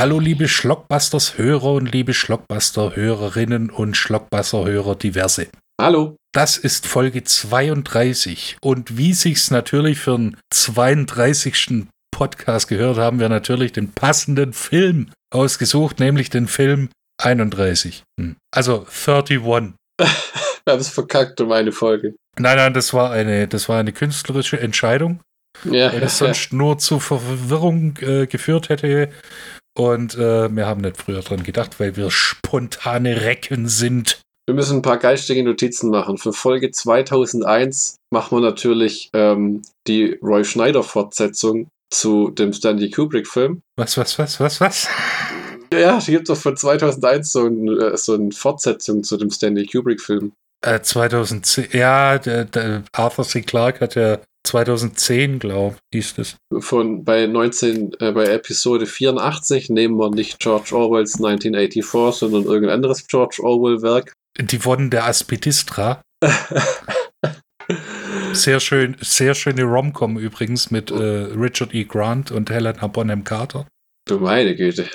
Hallo liebe Schlockbusters-Hörer und liebe Schlockbuster-Hörerinnen und Schlockbuster-Hörer diverse. Hallo. Das ist Folge 32 und wie sich's natürlich für den 32. Podcast gehört, haben wir natürlich den passenden Film ausgesucht, nämlich den Film 31. Hm. Also 31. wir haben es verkackt um eine Folge. Nein, nein, das war eine, das war eine künstlerische Entscheidung, Ja, weil es sonst nur zu Verwirrung äh, geführt hätte. Und äh, wir haben nicht früher dran gedacht, weil wir spontane Recken sind. wir müssen ein paar geistige Notizen machen. Für Folge 2001 machen wir natürlich ähm, die Roy Schneider-Fortsetzung zu dem Stanley Kubrick-Film. Was, was, was, was, was? Ja, es gibt doch von 2001 so, ein, äh, so eine Fortsetzung zu dem Stanley Kubrick-Film. Äh, 2010, ja, der, der Arthur C. Clarke hat ja 2010, glaube ich, hieß das. Von bei 19, äh, bei Episode 84 nehmen wir nicht George Orwells 1984, sondern irgendein anderes George Orwell-Werk. Die Wodden der Aspidistra. Sehr schön, sehr schöne Romcom übrigens mit äh, Richard E. Grant und Helena Bonham Carter. Du meine Güte.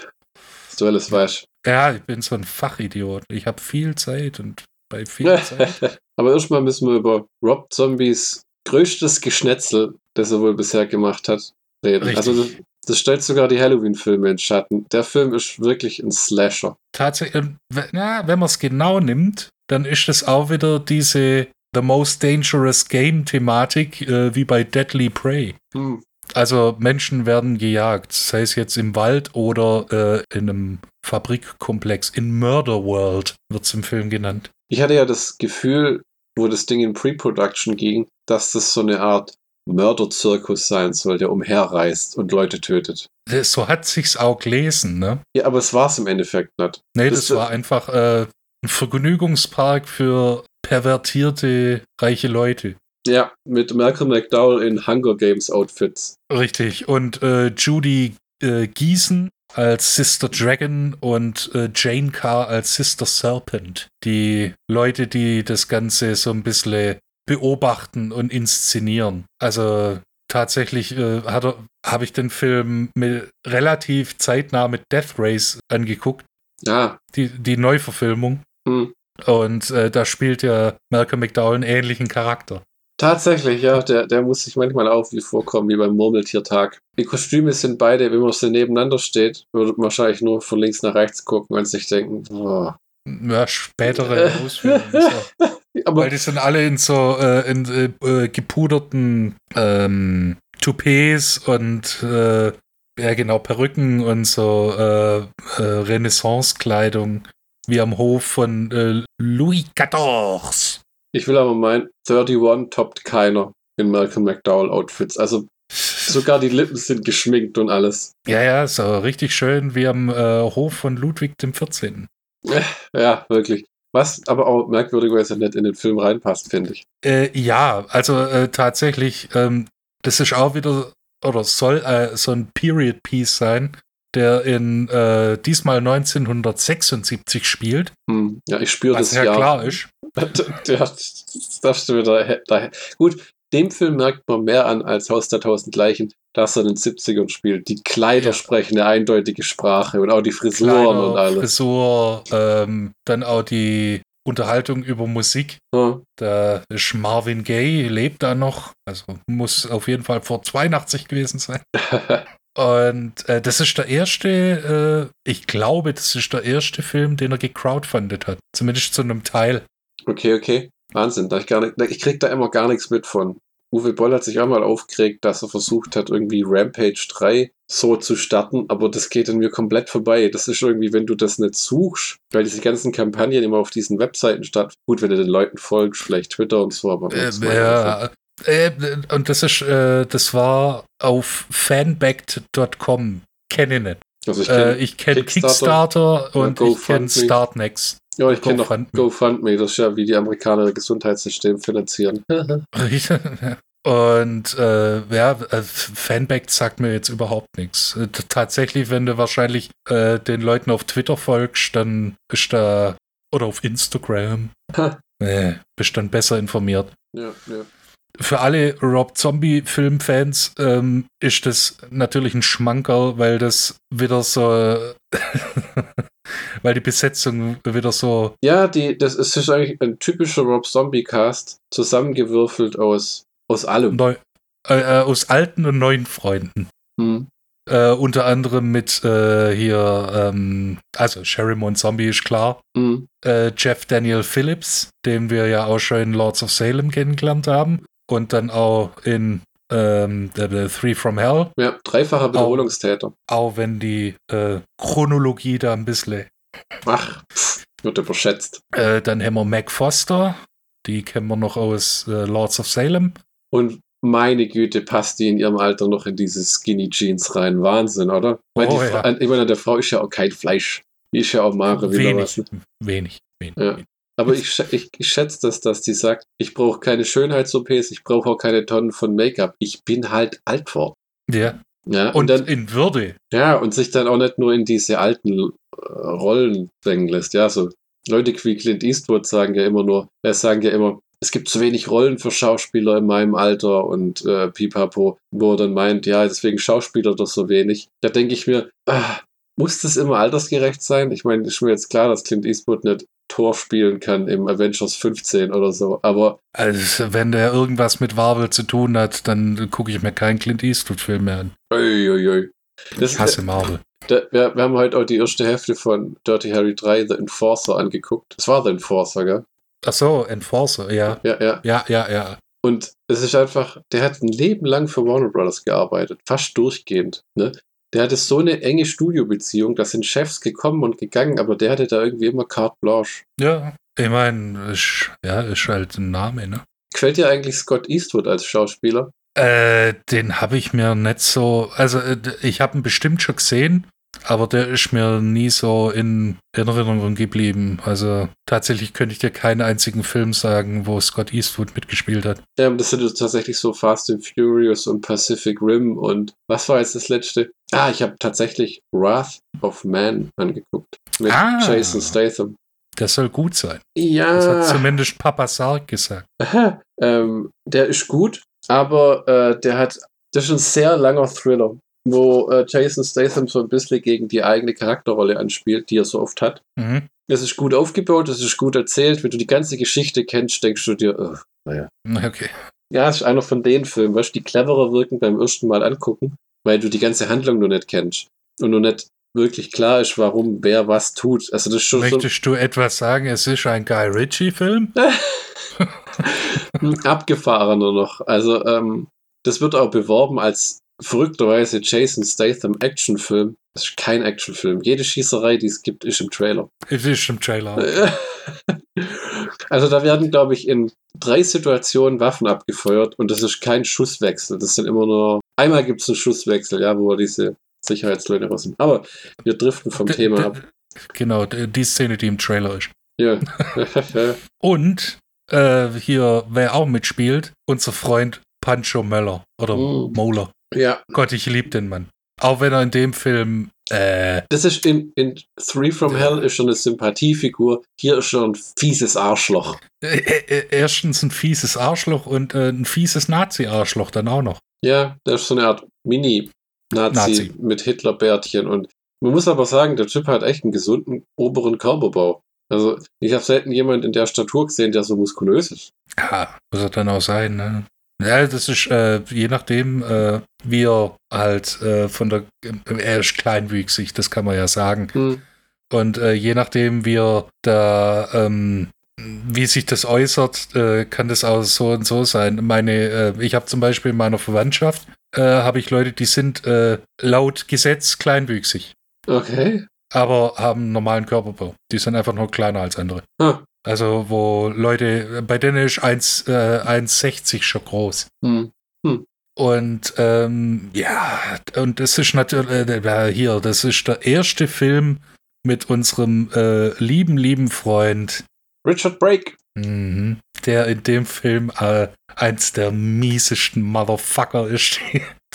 Du alles weißt. Ja, ich bin so ein Fachidiot. Ich habe viel Zeit und bei viel Zeit. Aber erstmal müssen wir über Rob Zombies größtes Geschnetzel, das er wohl bisher gemacht hat, reden. Richtig. Also das, das stellt sogar die Halloween-Filme in Schatten. Der Film ist wirklich ein Slasher. Tatsächlich, ähm, na, wenn man es genau nimmt, dann ist es auch wieder diese The Most Dangerous Game Thematik äh, wie bei Deadly Prey. Hm. Also Menschen werden gejagt, sei es jetzt im Wald oder äh, in einem Fabrikkomplex. In Murder World wird es im Film genannt. Ich hatte ja das Gefühl, wo das Ding in Pre-Production ging, dass das so eine Art Mörderzirkus sein soll, der umherreist und Leute tötet. So hat sich's auch gelesen, ne? Ja, aber es war es im Endeffekt nicht. Nee, Das- das, war einfach äh, ein Vergnügungspark für pervertierte reiche Leute. Ja, mit Malcolm McDowell in Hunger Games Outfits. Richtig. Und äh, Judy äh, Giesen als Sister Dragon und äh, Jane Carr als Sister Serpent. Die Leute, die das Ganze so ein bisschen beobachten und inszenieren. Also tatsächlich äh, habe ich den Film mit, relativ zeitnah mit Death Race angeguckt, Ja, die, die Neuverfilmung. hm. Und äh, da spielt ja Malcolm McDowell einen ähnlichen Charakter. Tatsächlich, ja, der, der muss sich manchmal auch wie vorkommen, wie beim Murmeltiertag. Die Kostüme sind beide, wenn man sie nebeneinander steht, würde man wahrscheinlich nur von links nach rechts gucken und sich denken, boah. Ja, spätere Ausführungen. So. Aber Weil die sind alle in so äh, in äh, äh, gepuderten ähm, Toupets und äh, ja genau Perücken und so äh, äh, Renaissance-Kleidung wie am Hof von Louis XIV. Ich will aber meinen, 31 toppt keiner in Malcolm McDowell Outfits. Also sogar die Lippen sind geschminkt und alles. Ja, ja, so richtig schön wie am äh, Hof von Ludwig dem 14. Ja, wirklich. Was aber auch merkwürdigerweise nicht in den Film reinpasst, finde ich. Äh, ja, also äh, tatsächlich, ähm, das ist auch wieder, oder soll äh, so ein Period Piece sein, der in äh, diesmal 1976 spielt, Hm. Ja, ich spüre was das ja ja. klar ist. Ja, das darfst du wieder daher. Gut, dem Film merkt man mehr an als Haus der tausend Leichen, dass er in den 70ern spielt. Die Kleider Ja. sprechen eine eindeutige Sprache und auch die Frisuren Kleider, und alles. Frisur, ähm, dann auch die Unterhaltung über Musik. Ja. Da ist Marvin Gaye, lebt da noch, also muss auf jeden Fall vor 82 gewesen sein. Und äh, das ist der erste, äh, ich glaube, das ist der erste Film, den er gecrowdfundet hat. Zumindest zu einem Teil. Okay, okay. Wahnsinn. Da ich, gar nicht, ich krieg da immer gar nichts mit von. Uwe Boll hat sich auch mal aufgeregt, dass er versucht hat, irgendwie Rampage 3 so zu starten, aber das geht an mir komplett vorbei. Das ist irgendwie, wenn du das nicht suchst, weil diese ganzen Kampagnen immer auf diesen Webseiten statt. Gut, wenn du den Leuten folgst, vielleicht Twitter und so, aber Äh, ja äh, und das ist, äh, das war auf fanbacked.com. Kenne ich nicht. also ich Äh, kenn, ich kenne Kickstarter Kickstarter und ich kenne. Startnext. ja, ich kenn noch GoFundMe. Das ist ja wie die Amerikaner ihr Gesundheitssystem finanzieren. Und äh, ja, äh, Fanbacked sagt mir jetzt überhaupt nichts. Äh, Tatsächlich, wenn du wahrscheinlich äh, den Leuten auf Twitter folgst, dann bist du oder auf Instagram. Nee, bist dann besser informiert. ja, ja. Für alle Rob Zombie-Filmfans ähm, ist das natürlich ein Schmankerl, weil das wieder so, weil die Besetzung wieder so. Ja, die, das ist, ist eigentlich ein typischer Rob Zombie-Cast, zusammengewürfelt aus, aus allem. Neu, äh, äh, aus alten und neuen Freunden. Hm. Äh, unter anderem mit äh, hier, ähm, also Sherry Zombie ist klar. Hm. Äh, Jeff Daniel Phillips, den wir ja auch schon in Lords of Salem kennengelernt haben. Und dann auch in ähm, the, the Three from Hell. Ja, dreifacher Wiederholungstäter. Auch wenn die äh, Chronologie da ein bisschen. Ach, wird überschätzt. Äh, dann haben wir Mac Foster. Die kennen wir noch aus äh, Lords of Salem. Und meine Güte, passt die in ihrem Alter noch in diese Skinny Jeans rein. Wahnsinn, oder? Weil Oh, die, ja. Ich meine, der Frau ist ja auch kein Fleisch. Die ist ja auch magere wieder Wenig, was. wenig, wenig. Ja. Aber ich, ich, ich schätze das, dass die sagt, ich brauche keine Schönheits-OPs, ich brauche auch keine Tonnen von Make-up. Ich bin halt alt worden. Ja. Ja, und, Und dann, in Würde. ja, und sich dann auch nicht nur in diese alten äh, Rollen drängen lässt. Ja, so Leute wie Clint Eastwood sagen ja immer nur, äh, sagen ja immer, es gibt zu wenig Rollen für Schauspieler in meinem Alter und äh, pipapo, wo er dann meint, ja, deswegen Schauspieler doch so wenig. Da denke ich mir, ah, muss das immer altersgerecht sein? Ich meine, ist mir jetzt klar, dass Clint Eastwood nicht Tor spielen kann im Avengers 15 oder so, aber Also, wenn der irgendwas mit Marvel zu tun hat, dann gucke ich mir keinen Clint Eastwood-Film mehr an. Uiuiui. Das, Ich hasse Marvel. Da, wir, wir haben heute auch die erste Hälfte von Dirty Harry 3, The Enforcer, angeguckt. Das war The Enforcer, gell? Ach so, Enforcer, ja. Ja, ja. Ja, ja, ja. Und es ist einfach, der hat ein Leben lang für Warner Brothers gearbeitet, fast durchgehend. Ne? Der hatte so eine enge Studiobeziehung, da sind Chefs gekommen und gegangen, aber der hatte da irgendwie immer carte blanche. Ja, ich meine, ist, ja, ist halt ein Name, ne? Gefällt dir eigentlich Scott Eastwood als Schauspieler? Äh, den habe ich mir nicht so, also äh, ich habe ihn bestimmt schon gesehen, aber der ist mir nie so in Erinnerung geblieben. Also tatsächlich könnte ich dir keinen einzigen Film sagen, wo Scott Eastwood mitgespielt hat. Ja, das sind tatsächlich so Fast and Furious und Pacific Rim und was war jetzt das letzte? Ah, ich habe tatsächlich Wrath of Man angeguckt. Mit Ah. Jason Statham. Der soll gut sein. Ja. Das hat zumindest Papa Sark gesagt. Aha, ähm, der ist gut, aber äh, der hat, das ist ein sehr langer Thriller, wo äh, Jason Statham so ein bisschen gegen die eigene Charakterrolle anspielt, die er so oft hat. Mhm. Es ist gut aufgebaut, es ist gut erzählt. Wenn du die ganze Geschichte kennst, denkst du dir, oh, naja. Okay. Ja, es ist einer von den Filmen, weißt du, die cleverer wirken beim ersten Mal angucken, weil du die ganze Handlung noch nicht kennst und noch nicht wirklich klar ist, warum wer was tut. Also das ist schon so Möchtest du etwas sagen, es ist ein Guy Ritchie-Film? abgefahrener noch. Also ähm, das wird auch beworben als verrückterweise Jason Statham Actionfilm. Das ist kein Actionfilm. Jede Schießerei, die es gibt, ist im Trailer. Es ist im Trailer. Also da werden, glaube ich, in drei Situationen Waffen abgefeuert und das ist kein Schusswechsel. Das sind immer nur. Einmal gibt es einen Schusswechsel, ja, wo diese Sicherheitsleute raus sind. Aber wir driften vom Thema ab. Genau, die Szene, die im Trailer ist. Ja. Und äh, hier, wer auch mitspielt, unser Freund Pancho Möller oder Mm. Moller. ja. Gott, ich liebe den Mann. Auch wenn er in dem Film, äh, Das ist in, in Three from Hell ist schon eine Sympathiefigur. Hier ist schon ein fieses Arschloch. äh, äh, erstens ein fieses Arschloch und äh, ein fieses Nazi-Arschloch dann auch noch. Ja, der ist so eine Art Mini-Nazi Nazi. mit Hitlerbärtchen. Und man muss aber sagen, der Typ hat echt einen gesunden oberen Körperbau. Also, ich habe selten jemanden in der Statur gesehen, der so muskulös ist. Ja, muss er dann auch sein, ne? Ja, das ist äh, je nachdem, äh, wie er halt äh, von der, er ist kleinwüchsig, das kann man ja sagen. Hm. Und äh, je nachdem, wie er da, ähm, wie sich das äußert, äh, kann das auch so und so sein. Meine, äh, ich habe zum Beispiel in meiner Verwandtschaft, äh, habe ich Leute, die sind laut Gesetz kleinwüchsig, Okay. aber haben einen normalen Körperbau. Die sind einfach nur kleiner als andere. Ah. Also, wo Leute, bei denen ist 1, äh, 1,60 schon groß. Hm. Und ähm, ja, und das ist natürlich äh, hier, das ist der erste Film mit unserem äh, lieben, lieben Freund, Richard Brake. mhm, der in dem Film äh, eins der miesesten Motherfucker ist.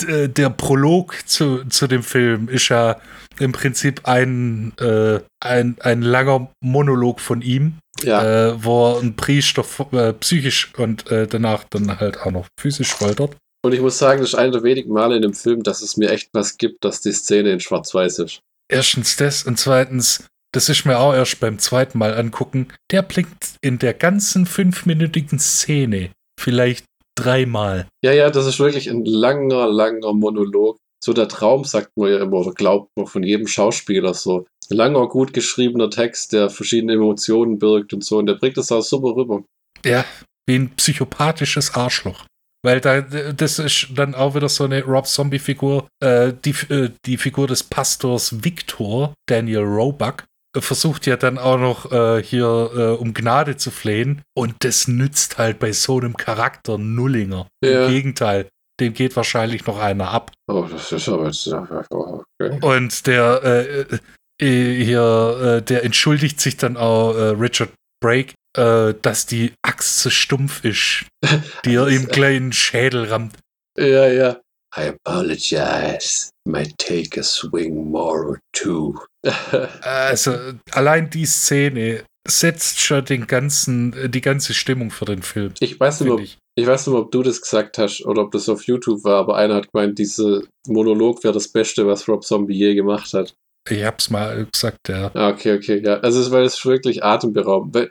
Der Prolog zu, zu dem Film ist ja im Prinzip ein, äh, ein, ein langer Monolog von ihm, Ja, äh, wo einen Priester äh, psychisch und äh, danach dann halt auch noch physisch foltert. und ich muss sagen, das ist einer der wenigen Male in dem Film, dass es mir echt was gibt, dass die Szene in Schwarz-Weiß ist. Erstens das und zweitens, das ist mir auch erst beim zweiten Mal angucken, der blinkt in der ganzen fünfminütigen Szene vielleicht dreimal. Ja, ja, das ist wirklich ein langer, langer Monolog. So der Traum, sagt man ja immer, oder glaubt man von jedem Schauspieler so. Langer, gut geschriebener Text, der verschiedene Emotionen birgt und so. Und der bringt das auch super rüber. Ja, wie ein psychopathisches Arschloch. Weil da, das ist dann auch wieder so eine Rob Zombie-Figur. Äh, die, äh, die Figur des Pastors Victor, Daniel Roebuck, äh, versucht ja dann auch noch äh, hier äh, um Gnade zu flehen. Und das nützt halt bei so einem Charakter Nullinger. Ja. Im Gegenteil, dem geht wahrscheinlich noch einer ab. Oh, das ist aber jetzt. Okay. Und der äh, äh, hier, äh, der entschuldigt sich dann auch äh, Richard Brake, äh, dass die Axt zu stumpf ist, die er im kleinen Schädel rammt. Ja, ja. I apologize. Might take a swing more or two. Also allein die Szene setzt schon den ganzen, äh, die ganze Stimmung für den Film. ich weiß nicht, ob, ich. ich weiß nicht, ob du das gesagt hast oder ob das auf YouTube war, aber einer hat gemeint, dieser Monolog wäre das Beste, was Rob Zombie je gemacht hat. Ich hab's mal gesagt, ja. Okay, okay, ja. Also, es es ist wirklich atemberaubend. Weil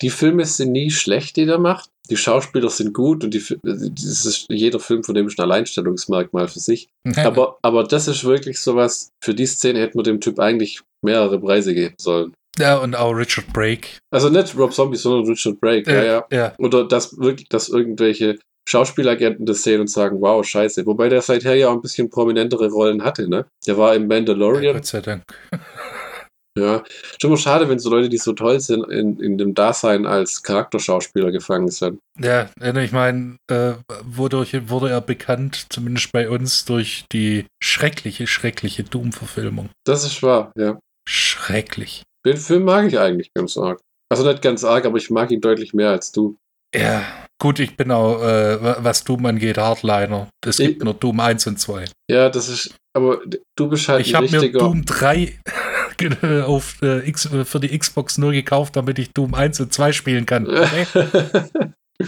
die Filme sind nie schlecht, die der macht. Die Schauspieler sind gut und die, ist, jeder Film von dem ist ein Alleinstellungsmerkmal für sich. Aber, aber das ist wirklich sowas, für die Szene hätte man dem Typ eigentlich mehrere Preise geben sollen. ja, und auch Richard Brake. Also nicht Rob Zombie, sondern Richard Brake, ja, ja. ja. Oder dass wirklich, dass irgendwelche Schauspielagenten das sehen und sagen, wow, scheiße. Wobei der seither ja auch ein bisschen prominentere Rollen hatte, ne? Der war im ja. Mandalorian, Gott sei Dank. Ja, schon mal schade, wenn so Leute, die so toll sind, in, in dem Dasein als Charakterschauspieler gefangen sind. Ja, ich meine, äh, wodurch wurde er bekannt, zumindest bei uns, durch die schreckliche, schreckliche Doom-Verfilmung. Das ist wahr, ja. Schrecklich. Den Film mag ich eigentlich ganz arg. Also nicht ganz arg, aber ich mag ihn deutlich mehr als du. Ja, gut, ich bin auch, äh, wa- was Doom angeht, Hardliner. Es Ich- gibt nur Doom 1 und 2. Ja, das ist, aber du bist halt Ich habe mir. Doom 3 auf, äh, X, für die Xbox nur gekauft, damit ich Doom 1 und 2 spielen kann. Okay?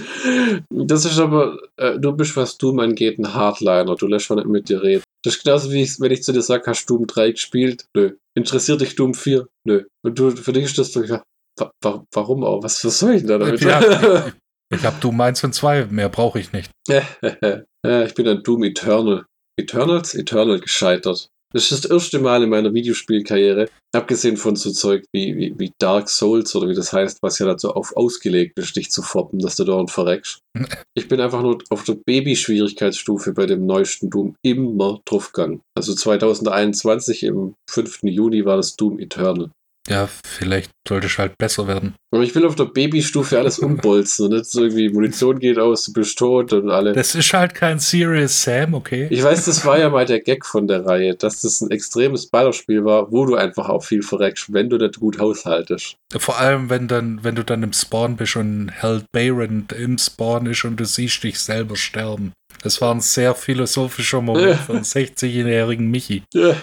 das ist aber, äh, du bist, was Doom angeht, ein Hardliner. Du lässt schon nicht mit dir reden. Das ist genauso wie ich, wenn ich zu dir sage, hast du Doom 3 gespielt? Nö. Interessiert dich Doom 4? Nö. Und du, für dich ist das wa warum auch? Was, was soll ich denn da damit? ja, ich ich habe Doom 1 und 2, mehr brauche ich nicht. ich bin an Doom Eternal. Eternals? Eternal gescheitert. Das ist das erste Mal in meiner Videospielkarriere, abgesehen von so Zeug wie, wie, wie Dark Souls oder wie das heißt, was ja dazu auf ausgelegt ist, dich zu foppen, dass du dauernd verreckst. Ich bin einfach nur auf der Baby-Schwierigkeitsstufe bei dem neuesten Doom immer draufgegangen. Also 2021 im 5. Juni war das Doom Eternal. Ja, vielleicht sollte ich halt besser werden. Aber ich will auf der Babystufe alles umbolzen. Nicht so irgendwie Munition geht aus, du bist tot und alle. Das ist halt kein Serious Sam, okay? Ich weiß, das war ja mal der Gag von der Reihe, dass das ein extremes Ballerspiel war, wo du einfach auch viel verreckst, wenn du nicht gut haushaltest. Vor allem, wenn dann, wenn du dann im Spawn bist und Held Baron im Spawn ist und du siehst dich selber sterben. Das war ein sehr philosophischer Moment von 60-jährigen Michi. Ja.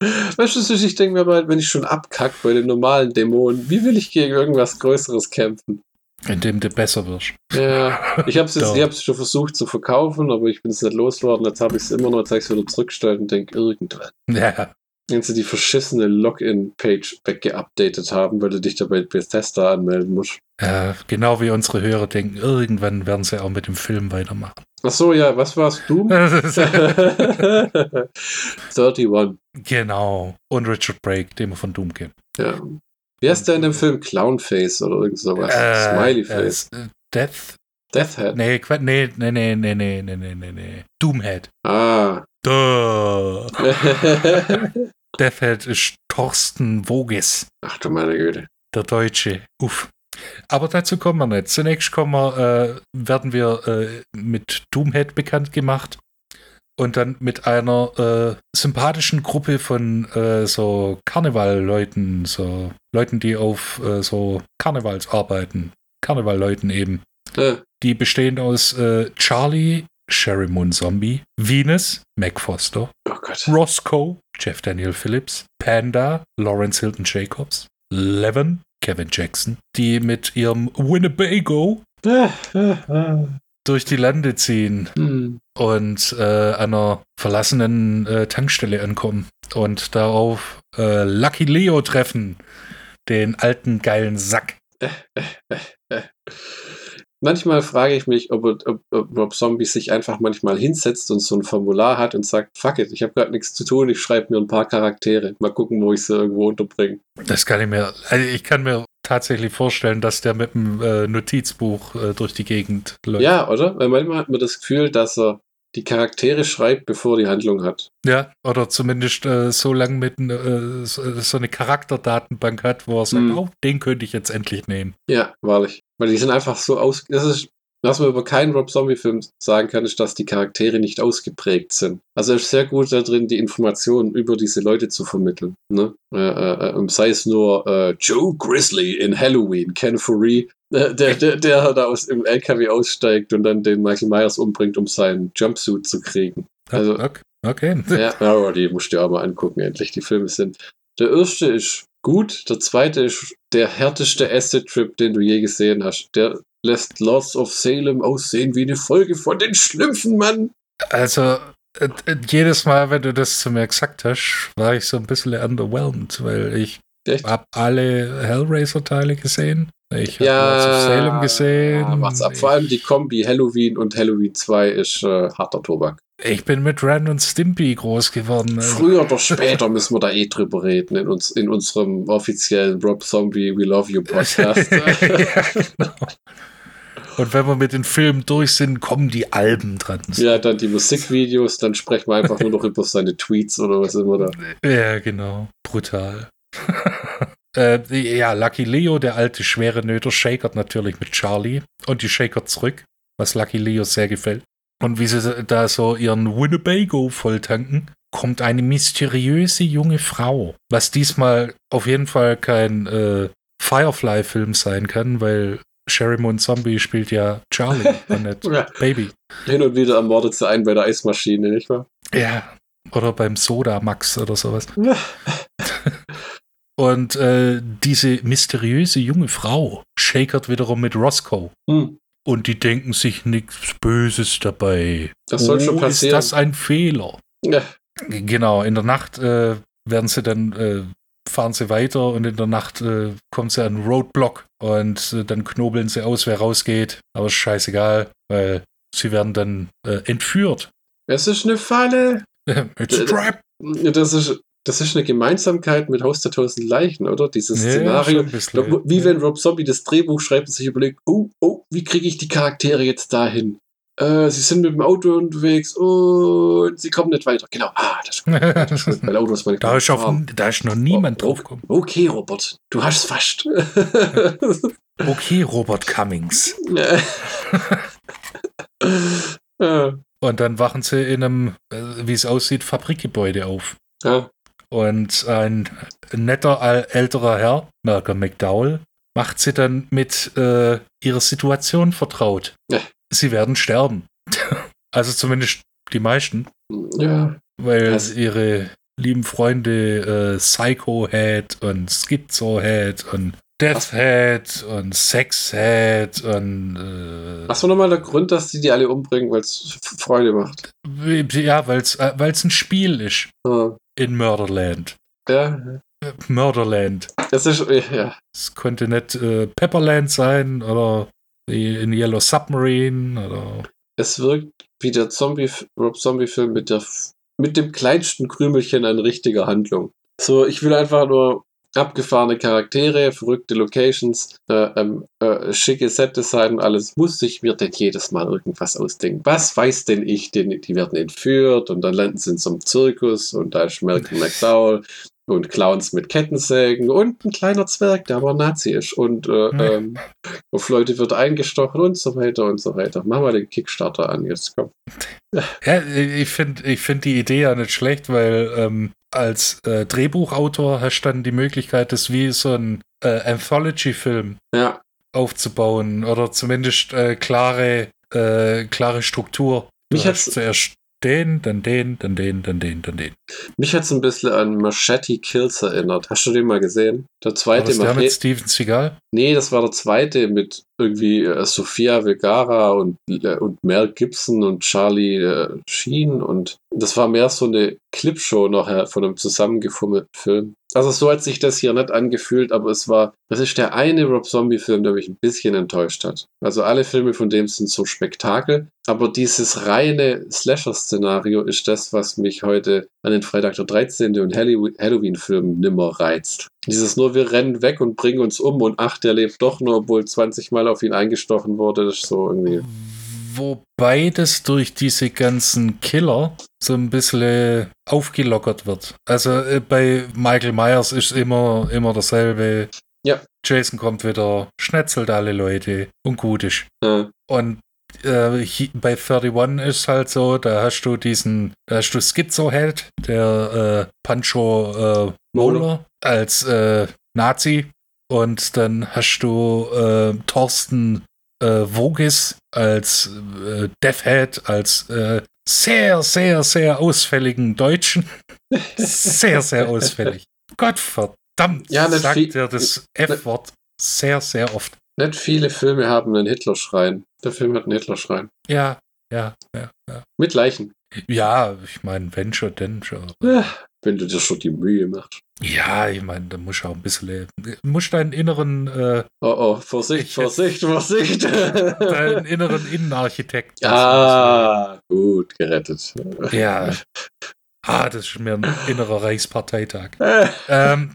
Weißt du, ich denke mir mal, wenn ich schon abkack bei den normalen Dämonen, wie will ich gegen irgendwas Größeres kämpfen? Indem du besser wirst. Ja, ich habe es Doch. ich hab's schon versucht zu verkaufen, aber ich bin es nicht losgeworden. Jetzt habe ich es immer noch, jetzt habe ich es wieder zurückgestellt und denke, irgendwann. Ja, Wenn sie die verschissene Login-Page weggeupdatet haben, weil du dich da bei Bethesda anmelden musst. ja, genau wie unsere Hörer denken, irgendwann werden sie auch mit dem Film weitermachen. Ach so, ja, was war's? Doom? 31. genau. Und Richard Brake, den wir von Doom kennen. Ja. Wie heißt der in dem Film? Clownface oder irgend sowas? Smileyface. äh, Death? Deathhead. Nee, nee, nee, nee, nee, nee, nee, nee, nee. Doomhead. Ah. Duh. Deathhead ist Thorsten Voges, Ach du meine Güte. der Deutsche. Uff. Aber dazu kommen wir nicht. Zunächst kommen wir, äh, werden wir äh, mit Doomhead bekannt gemacht und dann mit einer äh, sympathischen Gruppe von äh, so Karnevalleuten, so Leuten, die auf äh, so Karnevals arbeiten. Karnevalleuten eben. Äh, Die bestehen aus äh, Charlie, Sherry Moon Zombie, Venus, Mac Foster, oh. Roscoe, Jeff Daniel Phillips, Panda, Lawrence Hilton Jacobs, Levin, Kevin Jackson, die mit ihrem Winnebago durch die Lande ziehen Hm. und äh, einer verlassenen äh, Tankstelle ankommen und darauf äh, Lucky Leo treffen, den alten geilen Sack. Manchmal frage ich mich, ob, ob, ob Rob Zombie sich einfach manchmal hinsetzt und so ein Formular hat und sagt, fuck it, ich habe gerade nichts zu tun, ich schreibe mir ein paar Charaktere. Mal gucken, wo ich sie irgendwo unterbringe. Das kann ich mir, also ich kann mir tatsächlich vorstellen, dass der mit dem äh, Notizbuch äh, durch die Gegend läuft. Ja, oder? Weil manchmal hat man das Gefühl, dass er die Charaktere schreibt, bevor die Handlung hat. Ja, oder zumindest äh, so lange mit äh, so, so eine Charakterdatenbank hat, wo er sagt, Mhm. oh, den könnte ich jetzt endlich nehmen. Ja, wahrlich. Weil die sind einfach so aus. Das ist, was man über keinen Rob Zombie-Film sagen kann, ist, dass die Charaktere nicht ausgeprägt sind. Also er ist sehr gut da drin, die Informationen über diese Leute zu vermitteln. Ne? Äh, äh, äh, sei es nur äh, Joe Grizzly in Halloween, Ken Furry, äh, der, der, der da aus dem LKW aussteigt und dann den Michael Myers umbringt, um seinen Jumpsuit zu kriegen. Also- okay. okay. Ja, aber die musst du dir auch mal angucken, endlich. Die Filme sind. Der erste ist gut, der zweite ist der härteste Acid-Trip, den du je gesehen hast. Der lässt Lords of Salem aussehen wie eine Folge von den Schlümpfen, Mann. Also, äh, äh, jedes Mal, wenn du das zu mir gesagt hast, war ich so ein bisschen underwhelmed, weil ich habe alle Hellraiser-Teile gesehen. Ich habe Ja, Lords of Salem gesehen. Ja, macht's ab. Vor allem die Kombi Halloween und Halloween 2 ist äh, harter Tobak. Ich bin mit Ren und Stimpy groß geworden. Also. Früher oder später müssen wir da eh drüber reden in, uns, in unserem offiziellen Rob Zombie We Love You Podcast. ja, genau. Und wenn wir mit den Filmen durch sind, kommen die Alben dran. ja, dann die Musikvideos, dann sprechen wir einfach nur noch über seine Tweets oder was immer da. Ja, genau. Brutal. äh, ja, Lucky Leo, der alte schwere Nöter, shakert natürlich mit Charlie und die shakert zurück, was Lucky Leo sehr gefällt. Und wie sie da so ihren Winnebago volltanken, kommt eine mysteriöse junge Frau, was diesmal auf jeden Fall kein äh, Firefly-Film sein kann, weil Sherry Moon Zombie spielt ja Charlie und nicht. Baby. Hin und wieder ermordet sie einen bei der Eismaschine, nicht wahr? Ja, oder beim Soda Max oder sowas. Und äh, diese mysteriöse junge Frau shakert wiederum mit Roscoe. Hm, Und die denken sich nichts Böses dabei. das soll schon Oh, passieren. Ist das ein Fehler? Ja, Genau, in der Nacht äh, werden sie dann, äh, fahren sie weiter und in der Nacht äh, kommt sie an einen Roadblock und äh, dann knobeln sie aus, wer rausgeht. Aber ist scheißegal, weil sie werden dann äh, entführt. es ist eine Falle. It's a trap. Das ist, das ist eine Gemeinsamkeit mit Haus der tausend Leichen, oder? Dieses Ja, Szenario. bisschen. Wie wenn Rob Zombie das Drehbuch schreibt und sich überlegt, oh, oh, wie kriege ich die Charaktere jetzt dahin? Äh, sie sind mit dem Auto unterwegs und sie kommen nicht weiter. Genau, ah, das ist gut. Das ist gut, weil Autos meine Da ist, auf, da ist noch niemand Oh, oh. drauf gekommen. Okay, Robert, du hast es fast. Okay, Robert Cummings. ja. Und dann wachen sie in einem, äh, wie es aussieht, Fabrikgebäude auf. ja. Und ein netter älterer Herr, Malcolm McDowell, macht sie dann mit äh, ihrer Situation vertraut. Ja. Sie werden sterben. also zumindest die meisten, ja. weil Was? ihre lieben Freunde äh, Psycho Head und Schizo Head und Death Head und Sex Head und äh, war nochmal der Grund, dass die die alle umbringen, weil es Freude macht? ja, weil es äh, weil's ein Spiel ist Ja. In Murderland. Ja, Murderland. das ist, ja. Es könnte nicht äh, Pepperland sein oder in Yellow Submarine oder. Es wirkt wie der Zombie, Rob Zombie-Film mit, der, mit dem kleinsten Krümelchen an richtiger Handlung. So, ich will einfach nur abgefahrene Charaktere, verrückte Locations, äh, ähm, äh, schicke Set-Design und alles. Muss ich mir denn jedes Mal irgendwas ausdenken? Was weiß denn ich? Den, die werden entführt und dann landen sie in so einem Zirkus und da ist Malcolm McDowell und Clowns mit Kettensägen und ein kleiner Zwerg, der aber Nazi ist und äh, Hm. ähm, auf Leute wird eingestochen und so weiter und so weiter. Mach mal den Kickstarter an, jetzt komm. Ja, ich finde ich find die Idee ja nicht schlecht, weil ähm, als äh, Drehbuchautor hast du dann die Möglichkeit, das wie so ein äh, Anthology-Film Ja, aufzubauen oder zumindest äh, klare, äh, klare Struktur. Du Mich hat's- zuerst den, dann den, dann den, dann den, dann den. Mich hat es ein bisschen an Machete Kills erinnert. Hast du den mal gesehen? Der War zweite das der mit Machete. Steven Seagal? Nee, das war der zweite mit irgendwie äh, Sofia Vergara und, äh, und Mel Gibson und Charlie äh, Sheen und das war mehr so eine Clipshow nachher von einem zusammengefummelten Film. Also so hat sich das hier nicht angefühlt, aber es war, das ist der eine Rob Zombie-Film, der mich ein bisschen enttäuscht hat. Also alle Filme von dem sind so Spektakel, aber dieses reine Slasher-Szenario ist das, was mich heute an den Freitag der 13. und Hallow- Halloween-Filmen nimmer reizt. Dieses nur, wir rennen weg und bringen uns um und ach, der lebt doch nur, obwohl 20 Mal auf ihn eingestochen wurde, das ist so irgendwie. Wobei das durch diese ganzen Killer so ein bisschen aufgelockert wird. Also äh, bei Michael Myers ist immer, immer dasselbe. Ja. Jason kommt wieder, schnetzelt alle Leute und gut ist. Äh, Und äh, bei 31 ist halt so, da hast du diesen, da hast du Schizohead, der äh, Pancho äh, Moller als äh, Nazi und dann hast du äh, Thorsten äh, Vogis als äh, Deathhead, als äh, sehr, sehr, sehr ausfälligen Deutschen. sehr, sehr ausfällig. Gott verdammt, Ja, sagt viel- er das F-Wort sehr, sehr oft. nicht viele Filme haben einen Hitlerschrein. Der Film hat einen Hitlerschrein. Ja, ja, ja, ja. Mit Leichen. Ja, ich meine, wenn schon, denn schon. Äh, Wenn du dir schon die Mühe machst. Ja, ich meine, da musst du auch ein bisschen, musst deinen inneren, äh, Oh oh, Vorsicht, Ich- Vorsicht, Vorsicht. deinen inneren Innenarchitekt. ah, gut, gerettet. Ja. Ah, das ist mir ein innerer Reichsparteitag. Äh, Ähm,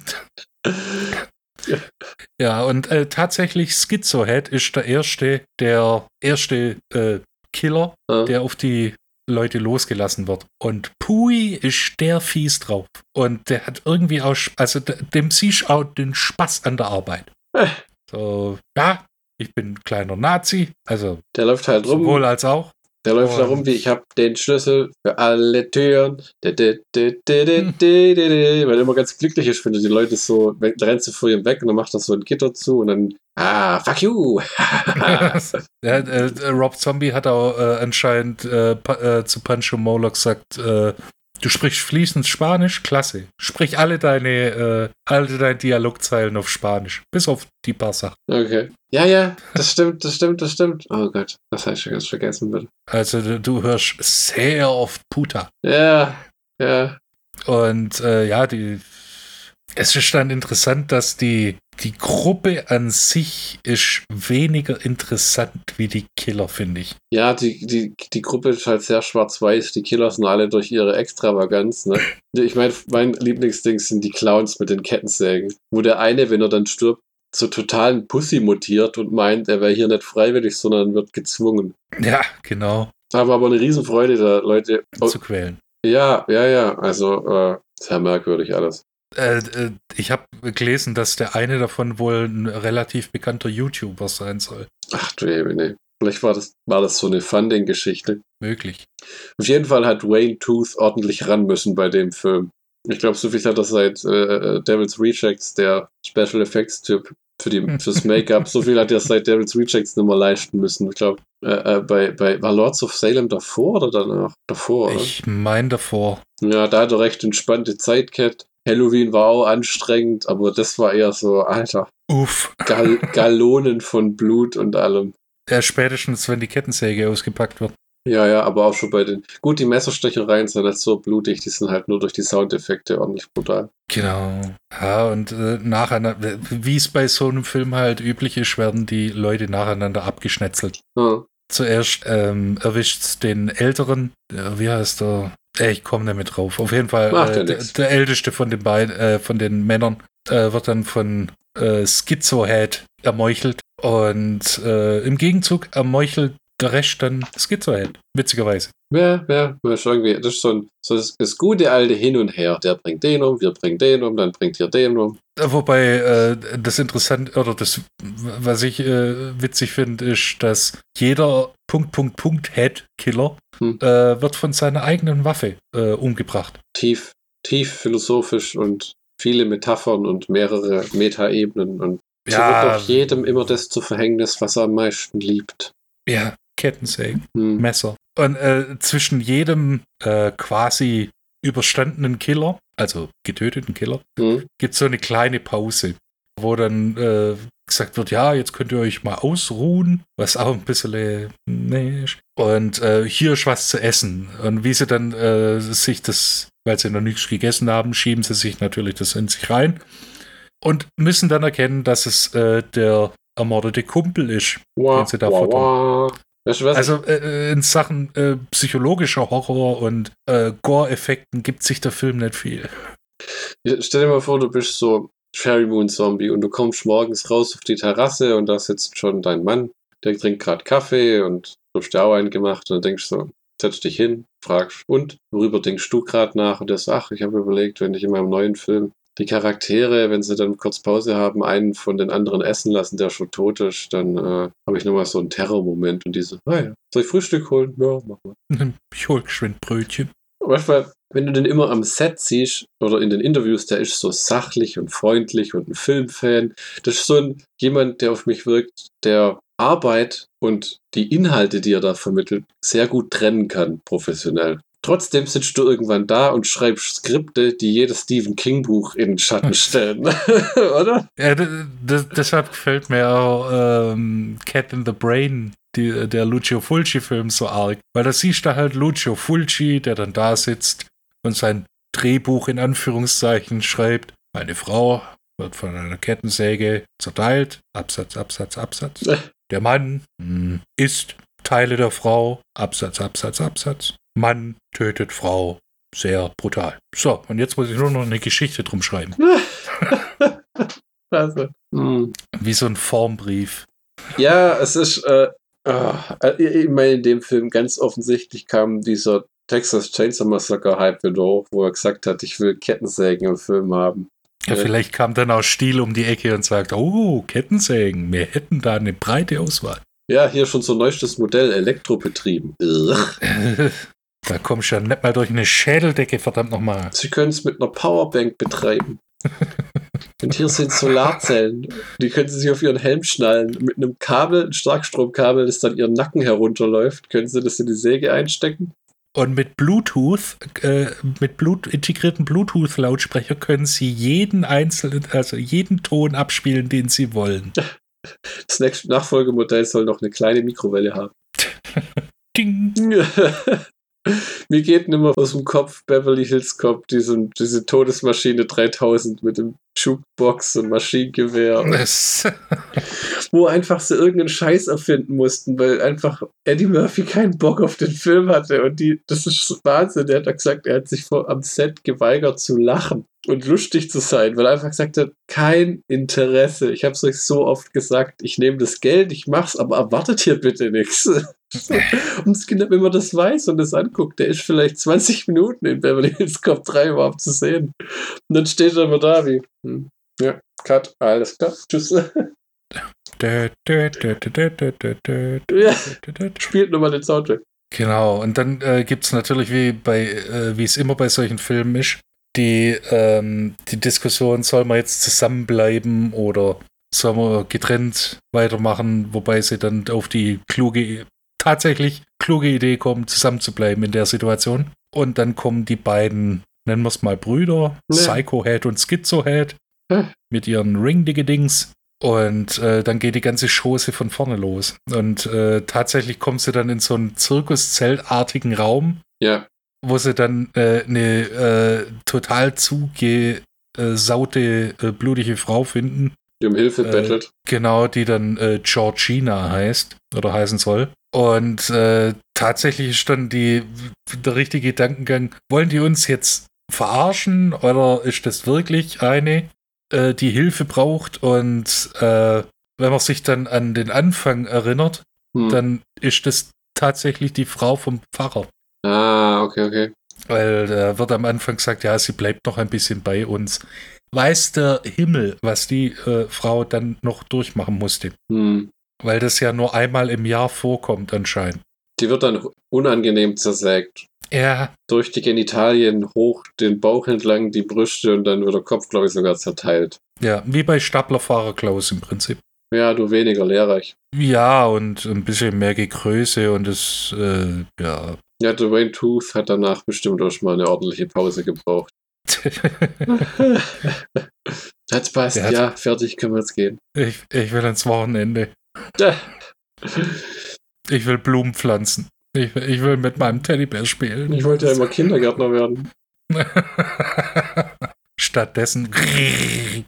ja, und äh, tatsächlich Schizohead ist der erste, der erste äh, Killer, äh, der auf die Leute losgelassen wird. Und Pui ist der fies drauf. Und der hat irgendwie auch, also de- dem siehst auch den Spaß an der Arbeit. Äh. So, ja, ich bin ein kleiner Nazi, also der läuft halt rum. sowohl als auch. Der läuft da rum wie ich habe den Schlüssel für alle Türen. Di. Weil er immer ganz glücklich ist, wenn du die Leute so, rennst du vor ihm weg und dann macht er so ein Gitter zu und dann, ah, fuck you. Ja, äh, äh, Rob Zombie hat auch äh, anscheinend äh, äh, zu Pancho Moller gesagt, äh, du sprichst fließend Spanisch, klasse. Sprich alle deine, äh, alle deine Dialogzeilen auf Spanisch, bis auf die paar Sachen. okay. Ja, ja, das stimmt, das stimmt, das stimmt. Oh Gott, das habe ich schon ganz vergessen, bitte. Also du, du hörst sehr oft Puta. Ja, ja. Und äh, ja, die, es ist dann interessant, dass die, die Gruppe an sich ist weniger interessant wie die Killer, finde ich. Ja, die, die, die Gruppe ist halt sehr schwarz-weiß. Die Killer sind alle durch ihre Extravaganz. Ne? Ich meine, mein Lieblingsding sind die Clowns mit den Kettensägen. Wo der eine, wenn er dann stirbt, zu totalen Pussy mutiert und meint, er wäre hier nicht freiwillig, sondern wird gezwungen. Ja, genau, Da war aber eine Riesenfreude da, Leute. Zu quälen. ja, ja, ja. Also, äh, sehr merkwürdig alles. Äh, äh, ich habe gelesen, dass der eine davon wohl ein relativ bekannter YouTuber sein soll. Ach du Jemine. Vielleicht war das, war das so eine Funding-Geschichte. Möglich. Auf jeden Fall hat Wayne Tooth ordentlich ran müssen bei dem Film. Ich glaube, so viel hat er seit äh, Devil's Rejects, der Special Effects Typ für die, fürs Make-up, so viel hat er seit Devil's Rejects nicht mehr leisten müssen. Ich glaube, äh, äh, bei, bei, war Lords of Salem davor oder danach? Davor, oder? Ich meine davor. Ja, da hat er recht entspannte Zeit gehabt. Halloween war auch anstrengend, aber das war eher so, Alter, Uff. Gal Gallonen von Blut und allem. Ja, spätestens, wenn die Kettensäge ausgepackt wird. Ja, ja, aber auch schon bei den. Gut, die Messerstechereien sind nicht so blutig, die sind halt nur durch die Soundeffekte ordentlich brutal. Genau. Ja, und äh, nacheinander, wie es bei so einem Film halt üblich ist, werden die Leute nacheinander abgeschnetzelt. Ja. Zuerst ähm, erwischt den Älteren, äh, wie heißt der? Äh, ich komme mehr drauf. Auf jeden Fall, äh, der älteste von den beiden, äh, von den Männern, äh, wird dann von äh, Schizohead ermeuchelt. Und äh, im Gegenzug ermeuchelt der Rest dann Schizohead. Witzigerweise. Ja, ja, das ist irgendwie, das ist so, ein, so das, gute alte Hin und Her. Der bringt den um, wir bringen den um, dann bringt ihr den um. Äh, Wobei äh, das interessant oder das, was ich äh, witzig finde, ist, dass jeder Punkt, Punkt, Punkt Head-Killer Hm. äh, wird von seiner eigenen Waffe äh, umgebracht. Tief, tief philosophisch und viele Metaphern und mehrere Metaebenen. Und so wird doch jedem immer das zu Verhängnis, was er am meisten liebt. ja, Kettensägen, Hm. Messer. Und äh, zwischen jedem äh, quasi überstandenen Killer, also getöteten Killer, Hm. gibt es so eine kleine Pause, wo dann äh, gesagt wird, ja, jetzt könnt ihr euch mal ausruhen, was auch ein bisschen äh, nee, ist. Und äh, hier ist was zu essen. Und wie sie dann äh, sich das, weil sie noch nichts gegessen haben, schieben sie sich natürlich das in sich rein und müssen dann erkennen, dass es äh, der ermordete Kumpel ist. Wah, Den sie da wah, wah. Weißt du? Also äh, in Sachen äh, psychologischer Horror und äh, Gore-Effekten gibt sich der Film nicht viel. Stell dir mal vor, du bist so Cherry Moon Zombie und du kommst morgens raus auf die Terrasse und da sitzt schon dein Mann, der trinkt gerade Kaffee und du hast dir auch einen gemacht und dann denkst du so, setzt dich hin, fragst, und worüber denkst du gerade nach? Und der sagt, ach, ich habe überlegt, wenn ich in meinem neuen Film die Charaktere, wenn sie dann kurz Pause haben, einen von den anderen essen lassen, der schon tot ist, dann äh, habe ich nochmal so einen Terrormoment und diese, ah ja, soll ich Frühstück holen? Ja, mach mal. Ich hol geschwind Brötchen. Manchmal, wenn du den immer am Set siehst oder in den Interviews, der ist so sachlich und freundlich und ein Filmfan. Das ist so ein, jemand, der auf mich wirkt, der Arbeit und die Inhalte, die er da vermittelt, sehr gut trennen kann, professionell. Trotzdem sitzt du irgendwann da und schreibst Skripte, die jedes Stephen King Buch in den Schatten stellen. Oder? Ja, deshalb gefällt mir auch ähm, Cat in the Brain, die, der Lucio Fulci-Film, so arg. Weil da siehst du halt Lucio Fulci, der dann da sitzt und sein Drehbuch in Anführungszeichen schreibt. Eine Frau wird von einer Kettensäge zerteilt. Absatz, Absatz, Absatz. Der Mann mh, isst Teile der Frau. Absatz, Absatz, Absatz. Mann tötet Frau. Sehr brutal. So, und jetzt muss ich nur noch eine Geschichte drum schreiben. Also, hm. Wie so ein Formbrief. Ja, es ist, äh, äh, ich meine, in dem Film ganz offensichtlich kam dieser Texas Chainsaw Massacre Hype wieder hoch, wo er gesagt hat, ich will Kettensägen im Film haben. Ja, Ja. vielleicht kam dann auch Stiel um die Ecke und sagt, oh, Kettensägen, wir hätten da eine breite Auswahl. Ja, hier schon so neuestes Modell, Elektrobetrieben. Da kommst du ja nicht mal durch eine Schädeldecke, verdammt nochmal. Sie können es mit einer Powerbank betreiben. Und hier sind Solarzellen. Die können Sie sich auf Ihren Helm schnallen. Mit einem Kabel, ein Starkstromkabel, das dann Ihren Nacken herunterläuft, können Sie das in die Säge einstecken. Und mit Bluetooth, äh, mit Blut integrierten Bluetooth-Lautsprecher können Sie jeden einzelnen, also jeden Ton abspielen, den Sie wollen. Das nächste Nachfolgemodell soll noch eine kleine Mikrowelle haben. Ding. Mir geht nimmer aus dem Kopf Beverly Hills Cop, diesen, diese Todesmaschine 3000 mit dem Jukebox und Maschinengewehr. Wo einfach so irgendeinen Scheiß erfinden mussten, weil einfach Eddie Murphy keinen Bock auf den Film hatte. Und die, das ist Wahnsinn. Der hat da gesagt, er hat sich vor, am Set geweigert zu lachen und lustig zu sein, weil er einfach gesagt hat, kein Interesse. Ich habe es euch so oft gesagt, ich nehme das Geld, ich mach's, aber erwartet hier bitte nichts. Und es wenn man das weiß und das anguckt, der ist vielleicht 20 Minuten in Beverly Hills Cop 3 überhaupt zu sehen. Und dann steht er immer da wie, hm, ja, Cut, alles klar, tschüss. Ja, spielt nochmal den Soundtrack. Genau, und dann äh, gibt es natürlich, wie bei, äh, wie es immer bei solchen Filmen ist, die, ähm, die Diskussion, soll man jetzt zusammenbleiben oder soll man getrennt weitermachen, wobei sie dann auf die kluge, tatsächlich kluge Idee kommen, zusammenzubleiben in der Situation. Und dann kommen die beiden, nennen wir es mal Brüder, Ja. Psycho-Head und Schizo-Head, Hm. mit ihren Ring-Dicke-Dings. Und äh, dann geht die ganze Chose von vorne los. Und äh, tatsächlich kommt sie dann in so einen Zirkuszeltartigen Raum, Ja, wo sie dann äh, eine äh, total zugesaute, äh, blutige Frau finden. die um Hilfe Äh, bettelt. Genau, die dann Georgina heißt oder heißen soll. Und äh, tatsächlich ist dann die, der richtige Gedankengang, wollen die uns jetzt verarschen oder ist das wirklich eine, äh, die Hilfe braucht? Und äh, wenn man sich dann an den Anfang erinnert, Hm. dann ist das tatsächlich die Frau vom Pfarrer. ah, okay, okay. Weil da wird am Anfang gesagt, ja, sie bleibt noch ein bisschen bei uns. Weiß der Himmel, was die äh, Frau dann noch durchmachen musste. Hm. Weil das ja nur einmal im Jahr vorkommt anscheinend. Die wird dann unangenehm zersägt. Ja, Durch die Genitalien hoch, den Bauch entlang, die Brüste und dann wird der Kopf, glaube ich, sogar zerteilt. ja, wie bei Staplerfahrer Klaus im Prinzip. Ja, du weniger lehrreich. Ja, und ein bisschen mehr Gegröße und es, äh, ja. Ja, Dwayne Tooth hat danach bestimmt auch schon mal eine ordentliche Pause gebraucht. Hat's passt, hat- ja, fertig, können wir jetzt gehen. ich, ich will ans Wochenende. Ich will Blumen pflanzen. Ich, ich will mit meinem Teddybär spielen. Ich wollte ja immer Kindergärtner werden. Stattdessen.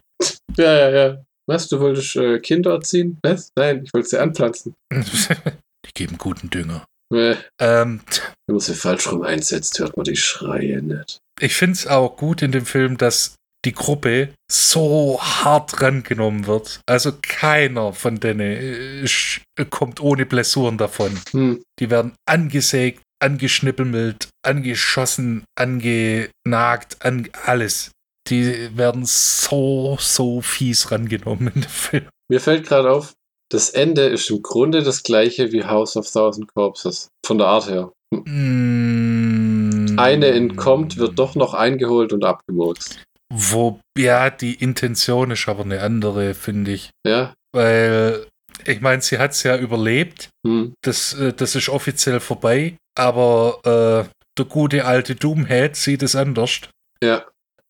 Ja, ja, ja. Was, du wolltest äh, Kinder erziehen? Was? Nein, ich wollte sie anpflanzen. Die geben guten Dünger. Äh, Ähm, wenn man sie falsch rum einsetzt, hört man die Schreie nicht. ich finde es auch gut in dem Film, dass die Gruppe so hart rangenommen wird. Also keiner von denen äh, sch- kommt ohne Blessuren davon. Hm. Die werden angesägt, angeschnippelt, angeschossen, angenagt, an alles. Die werden so, so fies rangenommen in dem Film. Mir fällt gerade auf, das Ende ist im Grunde das gleiche wie House of Thousand Corpses. Von der Art her. Mm. Eine entkommt, wird doch noch eingeholt und abgemurkst. Wo, ja, die Intention ist aber eine andere, finde ich. Ja? Weil, ich meine, sie hat es ja überlebt. Hm. Das, äh, das ist offiziell vorbei. Aber äh, der gute alte Doomhead sieht es anders. Ja.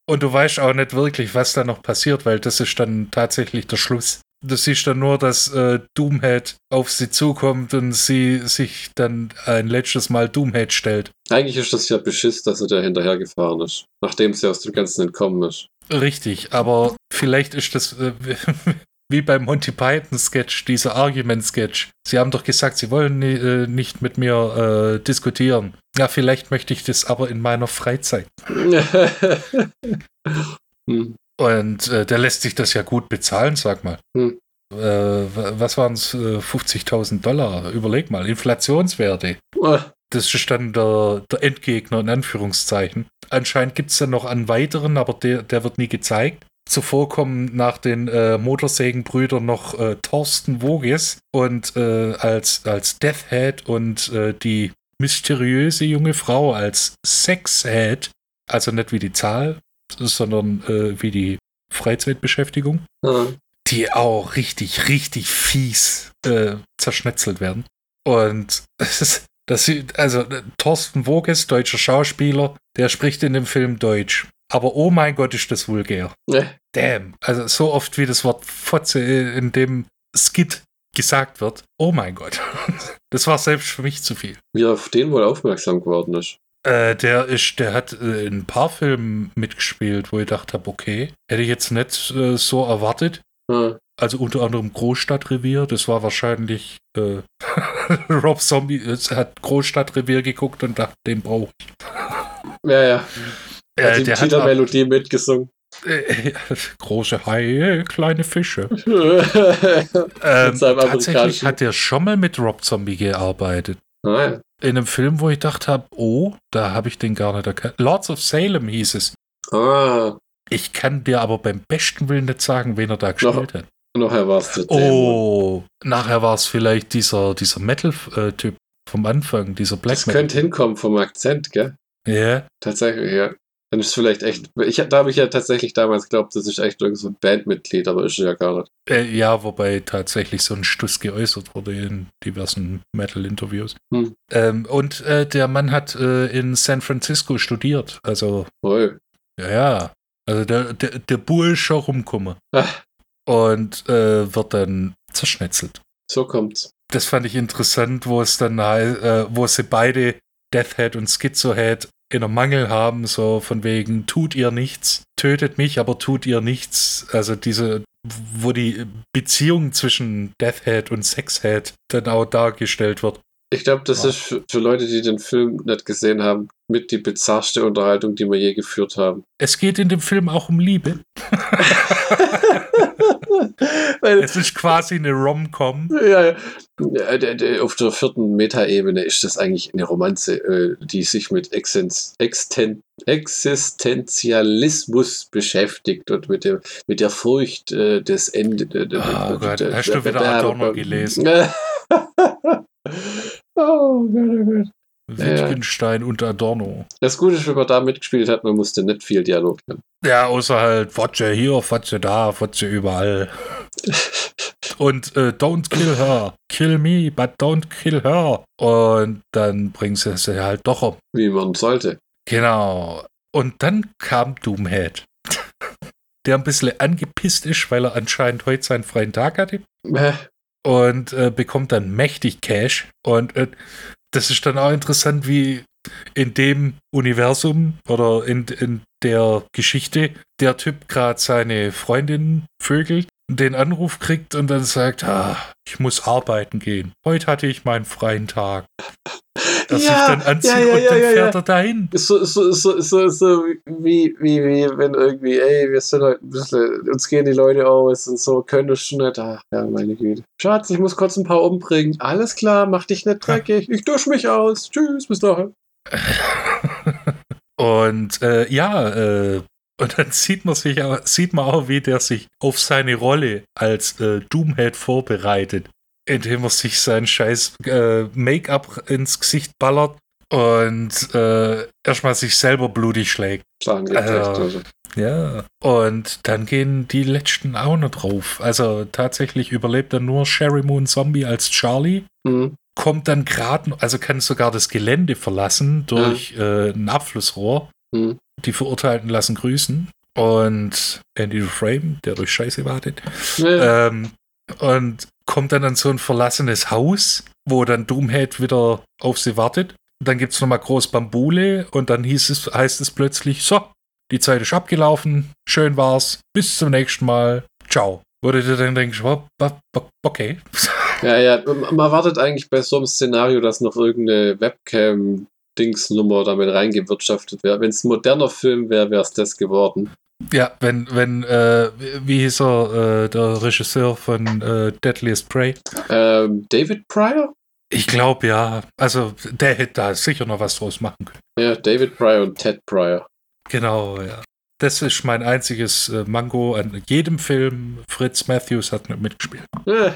Und du weißt auch nicht wirklich, was da noch passiert, weil das ist dann tatsächlich der Schluss. Du siehst dann nur, dass äh, Doomhead auf sie zukommt und sie sich dann ein letztes Mal Doomhead stellt. Eigentlich ist das ja Beschiss, dass er da hinterhergefahren ist. Nachdem sie aus dem Ganzen entkommen ist. Richtig, aber vielleicht ist das äh, wie beim Monty Python Sketch, dieser Argument Sketch. Sie haben doch gesagt, sie wollen äh, nicht mit mir äh, diskutieren. Ja, vielleicht möchte ich das aber in meiner Freizeit. hm. Und äh, der lässt sich das ja gut bezahlen, sag mal. Hm. Äh, wa- was waren es? Äh, 50.000 Dollar. Überleg mal, Inflationswerte. Das ist dann der, der Endgegner in Anführungszeichen. Anscheinend gibt es dann noch einen weiteren, aber der, der wird nie gezeigt. Zuvor kommen nach den äh, Motorsägenbrüdern noch äh, Thorsten Woges und äh, als, als Deathhead und äh, die mysteriöse junge Frau als Sexhead. Also nicht wie die Zahl, sondern äh, wie die Freizeitbeschäftigung Ah. die auch richtig, richtig fies äh, zerschnetzelt werden. Und das ist, das also äh, Thorsten Woges, deutscher Schauspieler, der spricht in dem Film Deutsch. Aber oh mein Gott, ist das vulgär. Ne. Damn. Also so oft wie das Wort Fotze äh, in dem Skit gesagt wird. Oh mein Gott. Das war selbst für mich zu viel. Wie er auf den wohl aufmerksam geworden ist. Äh, der ist, der hat äh, in ein paar Filmen mitgespielt, wo ich gedacht habe, okay, hätte ich jetzt nicht äh, so erwartet. Ah. Also unter anderem Großstadtrevier, das war wahrscheinlich äh, Rob Zombie äh, hat Großstadtrevier geguckt und dachte, den brauche ich. Ja, ja. Äh, Hat die der Titelmelodie mitgesungen. große Haie, kleine Fische. Ähm, tatsächlich hat er schon mal mit Rob Zombie gearbeitet. Ja. In einem Film, wo ich gedacht habe, oh, da habe ich den gar nicht erkannt. Lords of Salem hieß es. ah, Ich kann dir aber beim besten Willen nicht sagen, wen er da gespielt hat. nachher war es der. Oh, nachher war es vielleicht dieser, dieser Metal-Typ vom Anfang, dieser Black Das Metal. könnte hinkommen vom Akzent, gell? Ja, Tatsächlich, ja. Dann ist es vielleicht echt. Ich, da habe ich ja tatsächlich damals geglaubt, das ist echt irgend so ein Bandmitglied, aber ist ja gar nicht. äh, ja, wobei tatsächlich so ein Stuss geäußert wurde in diversen Metal-Interviews. Hm. Ähm, und äh, der Mann hat äh, in San Francisco studiert. Also, Oh. ja, ja. Also der, der, der Bursche rumkomme. Ach, Und äh, wird dann zerschnetzelt. so kommt's. Das fand ich interessant, wo es dann, äh, wo sie beide, Deathhead und Schizohead, in einem Mangel haben, so von wegen, tut ihr nichts, tötet mich, aber tut ihr nichts. Also diese, wo die Beziehung zwischen Deathhead und Sexhead dann auch dargestellt wird. Ich glaube, das Ja. ist für, für Leute, die den Film nicht gesehen haben, mit die bizarrste Unterhaltung, die wir je geführt haben. Es geht in dem Film auch um Liebe. Es ist quasi eine Rom-Com. ja, ja, auf der vierten Metaebene ist das eigentlich eine Romanze, äh, die sich mit Existen Existenzialismus beschäftigt und mit der, mit der Furcht äh, des Ende. Oh Gott, hast du wieder Adorno gelesen? oh Gott, oh Gott. Wittgenstein und Adorno. Das Gute ist, wenn man da mitgespielt hat, man musste nicht viel Dialog haben. Ja, außer halt Fotze hier, Fotze da, Fotze überall. Und äh, don't kill her. Kill me, but don't kill her. Und dann bringen sie sie halt doch um. Wie man sollte. Genau. Und dann kam Doomhead. Der ein bisschen angepisst ist, weil er anscheinend heute seinen freien Tag hatte. Äh, Und äh, bekommt dann mächtig Cash. Und äh, das ist dann auch interessant, wie in dem Universum oder in, in der Geschichte der Typ gerade seine Freundin vögelt, den Anruf kriegt und dann sagt, ah, ich muss arbeiten gehen. Heute hatte ich meinen freien Tag. Sich Ja, dann anzieht ja, ja, und ja, dann fährt er dahin. Ist so, ist so, ist so, ist so, ist so wie, wie, wie, wenn irgendwie, ey, wir sind heute ein bisschen, uns gehen die Leute aus und so, könntest du nicht. Ach, ja, meine Güte. Schatz, ich muss kurz ein paar umbringen. Alles klar, mach dich nicht dreckig. Ich dusche mich aus. Tschüss, bis dahin. Und äh, ja, äh, und dann sieht man sich auch, sieht man auch, wie der sich auf seine Rolle als äh, Doomhead vorbereitet, indem er sich sein scheiß äh, Make-up ins Gesicht ballert und äh, erstmal sich selber blutig schlägt. Äh, also. Ja. Und dann gehen die letzten auch noch drauf. Also tatsächlich überlebt dann nur Sherry Moon Zombie als Charlie. Hm. Kommt dann gerade, also kann sogar das Gelände verlassen durch äh, ein Abflussrohr. Hm. Die Verurteilten lassen grüßen. Und Andy Frame, der durch Scheiße wartet. Ja, Ähm, und kommt dann an so ein verlassenes Haus, wo dann Doomhead wieder auf sie wartet. Und dann gibt es nochmal groß Bambule und dann hieß es, heißt es plötzlich, so, die Zeit ist abgelaufen, schön war's, bis zum nächsten Mal, ciao. Wo du dir dann denkst, okay. ja, ja. Man wartet eigentlich bei so einem Szenario, dass noch irgendeine Webcam-Dingsnummer damit reingewirtschaftet wäre. Wenn es ein moderner Film wäre, wäre es das geworden. Ja, wenn, wenn, äh, wie hieß er, äh, der Regisseur von äh, Deadliest Prey? Ähm, David Pryor? Ich glaube ja. Also, der hätte da sicher noch was draus machen können. Ja, David Pryor und Ted Pryor. Genau, ja. Das ist mein einziges äh, Mango an jedem Film. Fritz Matthews hat mit mitgespielt. Äh,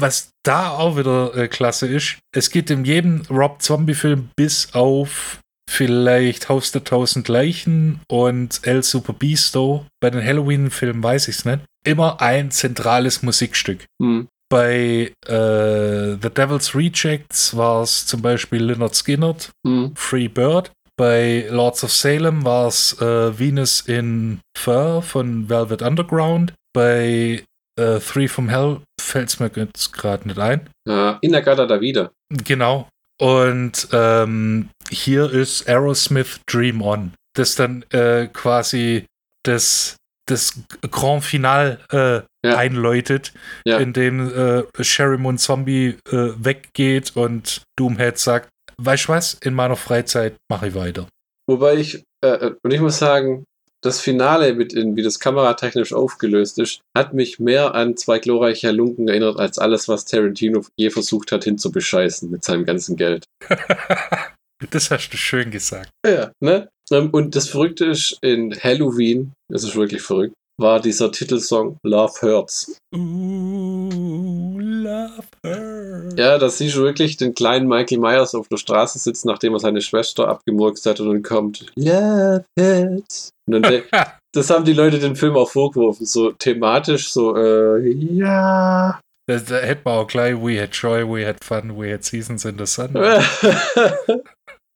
Was da auch wieder äh, klasse ist, es gibt in jedem Rob Zombie-Film bis auf vielleicht Haus der Tausend Leichen und El Super Beasto. Bei den Halloween-Filmen weiß ich es nicht. Immer ein zentrales Musikstück. hm. Bei äh, The Devil's Rejects war es zum Beispiel Leonard Skinnert, Hm. Free Bird. Bei Lords of Salem war es äh, Venus in Fur von Velvet Underground. Bei äh, Three from Hell fällt es mir jetzt gerade nicht ein. Ja, Inagata da wieder. Genau. Und ähm, hier ist Aerosmith Dream On, das dann äh, quasi das, das Grand Final äh, Ja. einläutet, Ja. in dem äh, Sherry Moon Zombie äh, weggeht und Doomhead sagt, weißt du was, in meiner Freizeit mache ich weiter. Wobei ich, äh, und ich muss sagen, das Finale, mit in, wie das kameratechnisch aufgelöst ist, hat mich mehr an zwei glorreiche Lunken erinnert, als alles, was Tarantino je versucht hat, hinzubescheißen mit seinem ganzen Geld. das hast du schön gesagt. Ja, ne? Ähm, Und das Verrückte ist, in Halloween, das ist wirklich verrückt, war dieser Titelsong Love Hurts. Ooh, love her. Ja, da siehst du wirklich den kleinen Michael Myers auf der Straße sitzen, nachdem er seine Schwester abgemurkst hat und dann kommt Love Hurts. Und dann das haben die Leute den Film auch vorgeworfen, so thematisch, so, äh, ja. Da, da hätten wir auch gleich We had joy, we had fun, we had seasons in the sun.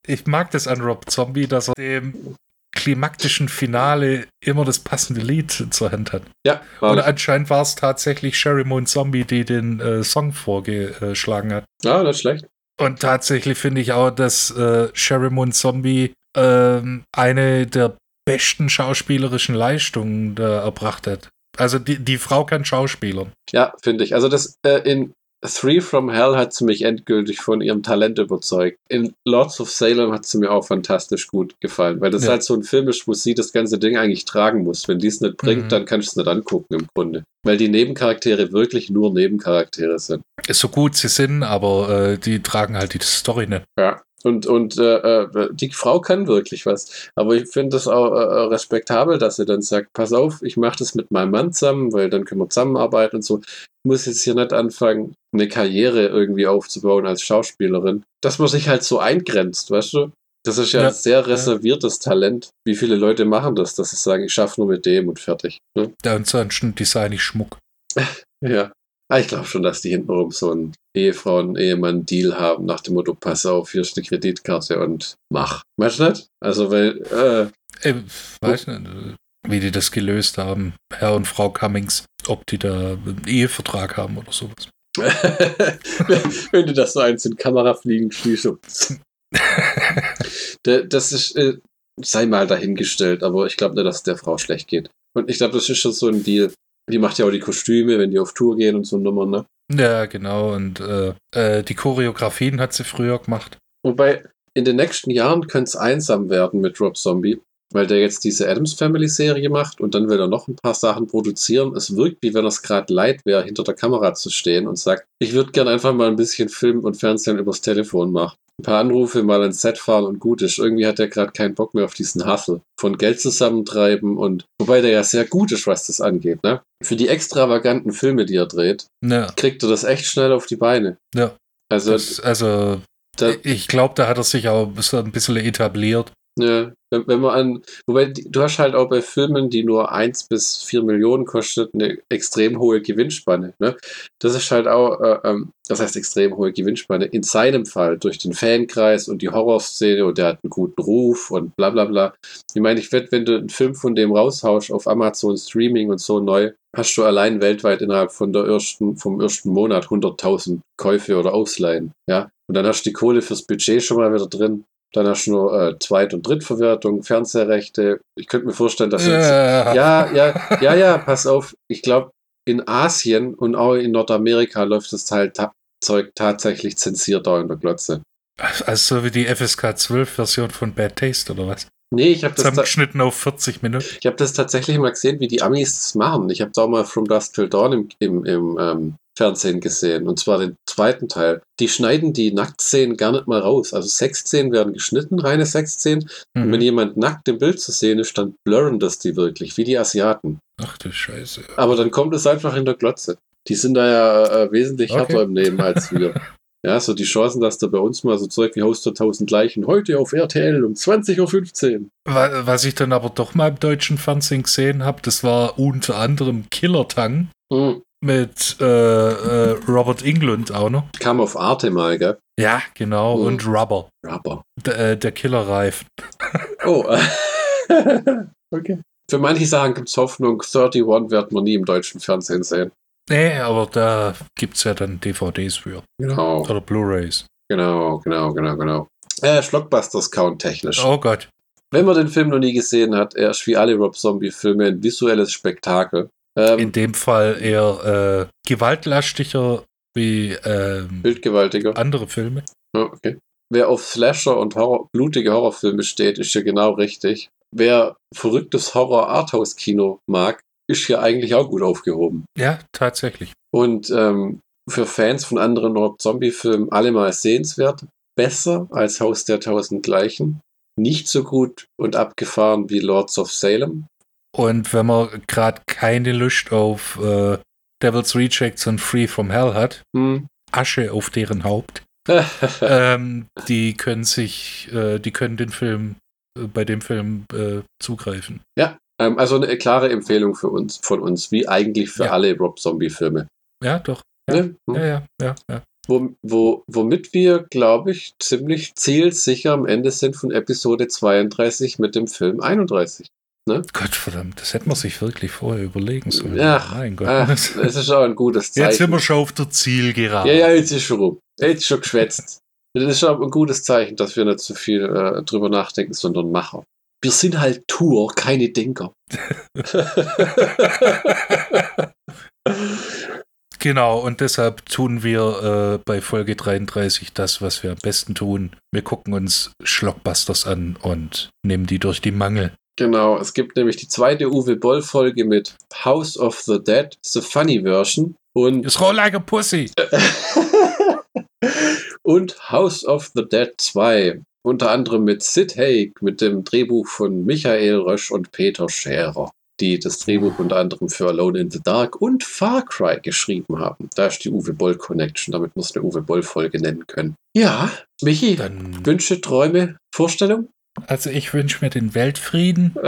Ich mag das an Rob Zombie, dass er dem klimaktischen Finale immer das passende Lied zur Hand hat. ja, war, anscheinend war es tatsächlich Sherry Moon Zombie, die den äh, Song vorgeschlagen hat. ja, nicht schlecht. Und tatsächlich finde ich auch, dass äh, Sherry Moon Zombie ähm, eine der besten schauspielerischen Leistungen da erbracht hat. Also die, die Frau kann Schauspielern. Ja, finde ich. Also das äh, in Three from Hell hat sie mich endgültig von ihrem Talent überzeugt. In Lords of Salem hat sie mir auch fantastisch gut gefallen, weil das Ja. halt so ein Film ist, wo sie das ganze Ding eigentlich tragen muss. Wenn die es nicht bringt, Mhm. dann kannst du es nicht angucken im Grunde. Weil die Nebencharaktere wirklich nur Nebencharaktere sind. So gut sie sind, aber äh, die tragen halt die Story nicht. Ja. Und, und äh, äh, die Frau kann wirklich was. Aber ich finde das auch äh, respektabel, dass sie dann sagt, pass auf, ich mache das mit meinem Mann zusammen, weil dann können wir zusammenarbeiten und so. Ich muss jetzt hier nicht anfangen, eine Karriere irgendwie aufzubauen als Schauspielerin. Dass man sich halt so eingrenzt, weißt du? Das ist ja, Ja. ein sehr reserviertes Talent. Wie viele Leute machen das, dass sie sagen, ich schaffe nur mit dem und fertig. Ne? Ja, ansonsten design ich Schmuck. Ja. Ah, ich glaube schon, dass die hintenrum so einen Ehefrauen-Ehemann-Deal haben, nach dem Motto, pass auf, hier ist eine Kreditkarte und mach. Weißt du nicht? Also, weil, äh, äh, weiß nicht, wie die das gelöst haben, Herr und Frau Cummings, ob die da einen Ehevertrag haben oder sowas. wenn du das so eins in Kamera fliegen schließt. das ist, äh, sei mal dahingestellt, aber ich glaube nicht, dass es der Frau schlecht geht. Und ich glaube, das ist schon so ein Deal. Die macht ja auch die Kostüme, wenn die auf Tour gehen und so Nummern, ne? Ja, genau. Und äh, äh, die Choreografien hat sie früher gemacht. Wobei, in den nächsten Jahren könnte es einsam werden mit Rob Zombie, weil der jetzt diese Adams Family Serie macht und dann will er noch ein paar Sachen produzieren. Es wirkt, wie wenn es gerade leid wäre, hinter der Kamera zu stehen und sagt, ich würde gerne einfach mal ein bisschen Film und Fernsehen übers Telefon machen. Ein paar Anrufe, mal ins Set fahren und gut ist. Irgendwie hat er gerade keinen Bock mehr auf diesen Hustle von Geld zusammentreiben und wobei der ja sehr gut ist, was das angeht, ne? Für die extravaganten Filme, die er dreht, Ja, kriegt er das echt schnell auf die Beine. ja. Also, Das, also, da, ich glaube, da hat er sich auch so ein bisschen etabliert. Ja, wenn, wenn man an, wobei du hast halt auch bei Filmen, die nur 1 bis 4 Millionen kostet, eine extrem hohe Gewinnspanne. Ne? Das ist halt auch, äh, ähm, das heißt extrem hohe Gewinnspanne. In seinem Fall durch den Fankreis und die Horrorszene und der hat einen guten Ruf und bla bla bla. Ich meine, ich wette, wenn du einen Film von dem raushaust auf Amazon Streaming und so neu, hast du allein weltweit innerhalb von der ersten, vom ersten Monat 100.000 Käufe oder Ausleihen. Ja, und dann hast du die Kohle fürs Budget schon mal wieder drin. Dann hast du nur äh, Zweit- und Drittverwertung, Fernsehrechte. Ich könnte mir vorstellen, dass jetzt. Ja, Ja, ja, ja, ja, pass auf. Ich glaube, in Asien und auch in Nordamerika läuft das Teil ta Zeug tatsächlich zensiert da in der Glotze. Also so wie die FSK 12 Version von Bad Taste oder was? Nee, ich habe das, Zusammengeschnitten auf 40 Minuten. ich hab das tatsächlich mal gesehen, wie die Amis das machen. Ich habe da mal From Dusk Till Dawn im, im, im ähm, Fernsehen gesehen. Und zwar den zweiten Teil. Die schneiden die Nacktszenen gar nicht mal raus. Also Sexszenen werden geschnitten, reine Sexszenen. Und wenn Mhm. jemand nackt im Bild zu sehen ist, dann blurren das die wirklich, wie die Asiaten. Ach du Scheiße. Aber dann kommt es einfach in der Glotze. Die sind da ja äh, wesentlich Okay. härter im Leben als wir. Ja, so die Chancen, dass da bei uns mal so Zeug wie Haus der 1000 Leichen heute auf RTL um 20.15 Uhr. Wa- Was ich dann aber doch mal im deutschen Fernsehen gesehen habe, das war unter anderem Killer Tang Hm. mit äh, äh, Robert Englund auch noch. Kam auf Arte mal, gell? Ja, genau. Mhm. Und Rubber, Rubber. d- äh, der Killerreifen. Oh. okay. Für manche Sachen gibt es Hoffnung. 31 wird man nie im deutschen Fernsehen sehen. Nee, aber da gibt es ja dann DVDs für. Genau, Oder Blu-Rays. genau, genau, genau, genau. Äh, Schlockbusters count technisch. Oh Gott. Wenn man den Film noch nie gesehen hat, er ist wie alle Rob Zombie-Filme ein visuelles Spektakel. Ähm, In dem Fall eher äh, gewaltlastiger wie ähm, bildgewaltiger. andere Filme. Ja, okay. Wer auf Slasher und Horror, blutige Horrorfilme steht, ist hier genau richtig. Wer verrücktes Horror-Arthouse-Kino mag, ist hier eigentlich auch gut aufgehoben. Ja, tatsächlich. Und ähm, für Fans von anderen Rob-Zombie-Filmen allemal sehenswert. Besser als Haus der Tausend Leichen. Nicht so gut und abgefahren wie Lords of Salem. Und wenn man gerade keine Lust auf äh, Devil's Rejects und Free from Hell hat, Hm. Asche auf deren Haupt, ähm, die können sich, äh, die können den Film, äh, bei dem Film äh, zugreifen. Ähm, also eine klare Empfehlung für uns, von uns, wie eigentlich für Ja. alle Rob-Zombie-Filme. Ja, doch. Ja. Ne? Hm. Ja, ja, ja, ja. Wo, wo, womit wir, glaube ich, ziemlich zielsicher am Ende sind von Episode 32 mit dem Film 31. Gott verdammt, das hätte man sich wirklich vorher überlegen sollen. Ja, mein Gott. Ah, es ist auch ein gutes Zeichen. Jetzt sind wir schon auf der Zielgerade. ja, ja, jetzt ist schon rum. Jetzt ist schon geschwätzt. Das ist auch ein gutes Zeichen, dass wir nicht zu viel äh, drüber nachdenken, sondern Macher. Wir sind halt Tour, keine Denker. Genau, und deshalb tun wir äh, bei Folge 33 das, was wir am besten tun. Wir gucken uns Schlockbusters an und nehmen die durch die Mangel. genau, es gibt nämlich die zweite Uwe Boll-Folge mit House of the Dead, The Funny Version. Und It's roll like a pussy. und House of the Dead 2. Unter anderem mit Sid Haig, mit dem Drehbuch von Michael Rösch und Peter Scherer, die das Drehbuch unter anderem für Alone in the Dark und Far Cry geschrieben haben. Da ist die Uwe Boll Connection, damit muss eine Uwe Boll Folge nennen können. Ja, Michi, Dann, Wünsche, Träume, Vorstellung? also ich wünsche mir den Weltfrieden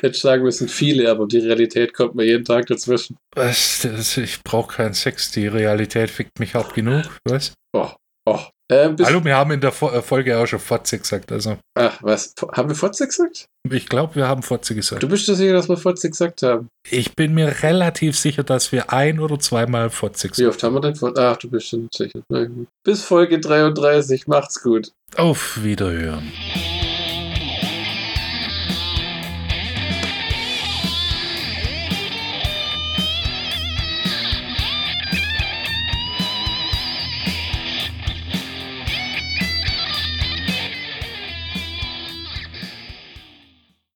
Hätte sagen müssen viele, aber die Realität kommt mir jeden Tag dazwischen. Was? Das, ich brauche keinen Sex, die Realität fickt mich hart genug. Was? Oh, oh. Bis, Hallo, wir haben in der Fo- äh, Folge auch schon Fotze gesagt. Also, ach, was? Haben wir Fotze gesagt? ich glaube, wir haben Fotze gesagt. Du bist dir sicher, dass wir Fotze gesagt haben? Ich bin mir relativ sicher, dass wir ein oder zweimal Fotze Wie gesagt oft haben wir denn Fotze? Ach, du bist schon sicher. Bis Folge 33. Macht's gut. haben. Auf Wiederhören.